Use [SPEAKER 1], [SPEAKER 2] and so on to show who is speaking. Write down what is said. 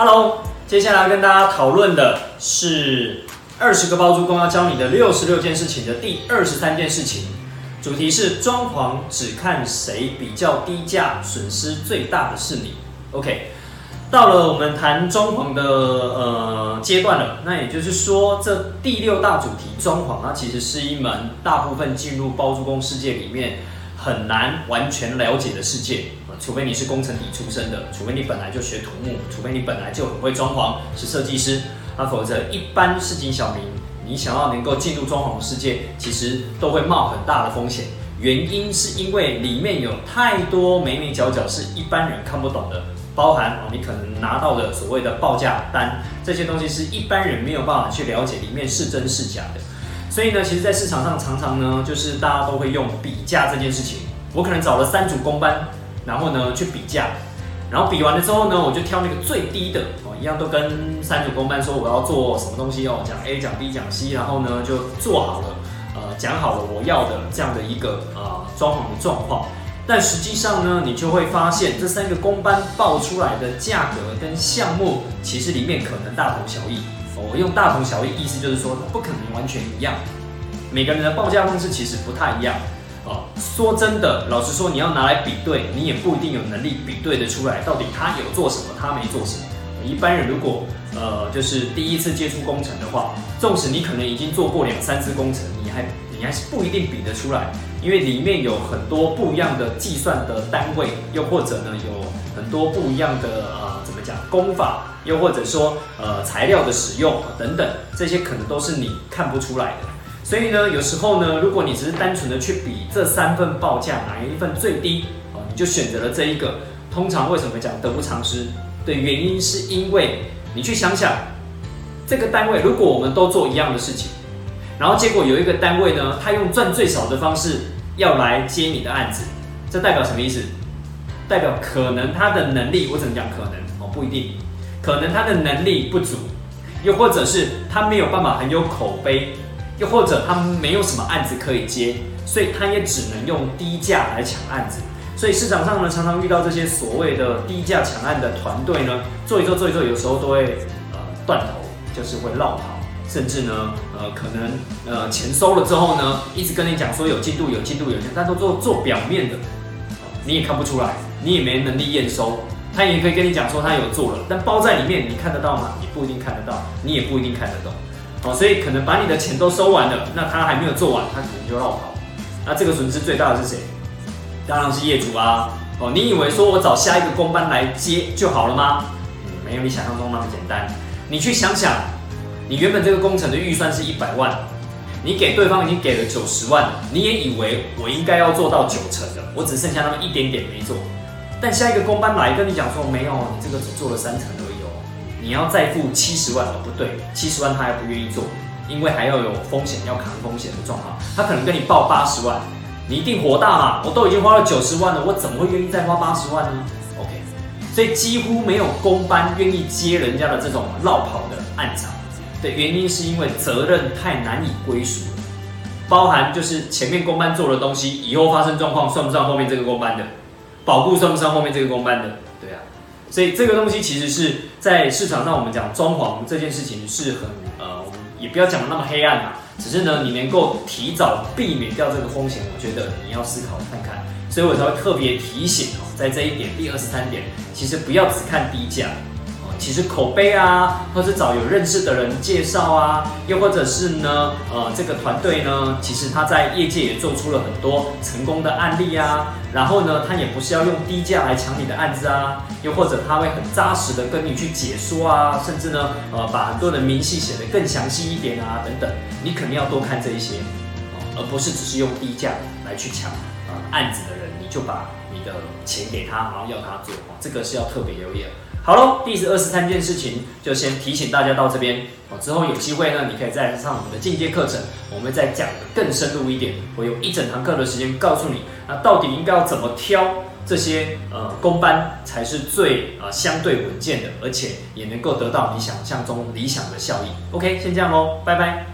[SPEAKER 1] Hello，接下来跟大家讨论的是二十个包租公要教你的六十六件事情的第二十三件事情，主题是装潢只看谁比较低价，损失最大的是你。OK，到了我们谈装潢的呃阶段了，那也就是说，这第六大主题装潢，它其实是一门大部分进入包租公世界里面很难完全了解的世界。除非你是工程底出身的，除非你本来就学土木，除非你本来就很会装潢，是设计师，那否则一般市井小民，你想要能够进入装潢世界，其实都会冒很大的风险。原因是因为里面有太多眉眉角角是一般人看不懂的，包含哦，你可能拿到的所谓的报价单，这些东西是一般人没有办法去了解里面是真是假的。所以呢，其实，在市场上常常呢，就是大家都会用比价这件事情。我可能找了三组工班。然后呢，去比价，然后比完了之后呢，我就挑那个最低的哦，一样都跟三组公班说我要做什么东西哦，讲 A 讲 B 讲 C，然后呢就做好了，呃，讲好了我要的这样的一个呃装潢的状况。但实际上呢，你就会发现这三个公班报出来的价格跟项目，其实里面可能大同小异。我用大同小异，意思就是说它不可能完全一样，每个人的报价方式其实不太一样哦。说真的，老实说，你要拿来比对，你也不一定有能力比对的出来，到底他有做什么，他没做什么。一般人如果呃就是第一次接触工程的话，纵使你可能已经做过两三次工程，你还你还是不一定比得出来，因为里面有很多不一样的计算的单位，又或者呢有很多不一样的呃怎么讲工法，又或者说呃材料的使用等等，这些可能都是你看不出来的。所以呢，有时候呢，如果你只是单纯的去比这三份报价哪一份最低，哦，你就选择了这一个。通常为什么讲得不偿失？的原因是因为你去想想，这个单位如果我们都做一样的事情，然后结果有一个单位呢，他用赚最少的方式要来接你的案子，这代表什么意思？代表可能他的能力，我怎么讲可能？哦，不一定，可能他的能力不足，又或者是他没有办法很有口碑。又或者他没有什么案子可以接，所以他也只能用低价来抢案子。所以市场上呢，常常遇到这些所谓的低价抢案的团队呢，做一做做一做，有时候都会呃断头，就是会绕跑，甚至呢呃可能呃钱收了之后呢，一直跟你讲说有进度有进度有进度，但都做做表面的，你也看不出来，你也没能力验收。他也可以跟你讲说他有做了，但包在里面你看得到吗？你不一定看得到，你也不一定看得懂。哦，所以可能把你的钱都收完了，那他还没有做完，他可能就绕跑。那这个损失最大的是谁？当然是业主啊。哦，你以为说我找下一个工班来接就好了吗？没有你想象中那么简单。你去想想，你原本这个工程的预算是一百万，你给对方已经给了九十万，你也以为我应该要做到九成的，我只剩下那么一点点没做。但下一个工班来跟你讲说，没有，你这个只做了三成而。你要再付七十万哦，不对，七十万他还不愿意做，因为还要有风险，要扛风险的状况。他可能跟你报八十万，你一定火大嘛？我都已经花了九十万了，我怎么会愿意再花八十万呢？OK，所以几乎没有公班愿意接人家的这种绕跑的案场的原因，是因为责任太难以归属，包含就是前面公班做的东西，以后发生状况算不算后面这个公班的？保护算不算后面这个公班的？对啊。所以这个东西其实是在市场上，我们讲装潢这件事情是很呃，我们也不要讲的那么黑暗嘛。只是呢，你能够提早避免掉这个风险，我觉得你要思考看看。所以我才会特别提醒哦，在这一点第二十三点，其实不要只看低价。其实口碑啊，或是找有认识的人介绍啊，又或者是呢，呃，这个团队呢，其实他在业界也做出了很多成功的案例啊。然后呢，他也不是要用低价来抢你的案子啊，又或者他会很扎实的跟你去解说啊，甚至呢，呃，把很多的明细写得更详细一点啊，等等。你肯定要多看这一些，而不是只是用低价来去抢呃案子的人，你就把你的钱给他，然后要他做，这个是要特别留意的。好喽，第十二十三件事情就先提醒大家到这边哦。之后有机会呢，你可以再上我们的进阶课程，我们再讲的更深入一点。我有一整堂课的时间告诉你，那到底应该要怎么挑这些呃工班才是最呃相对稳健的，而且也能够得到你想象中理想的效益。OK，先这样喽，拜拜。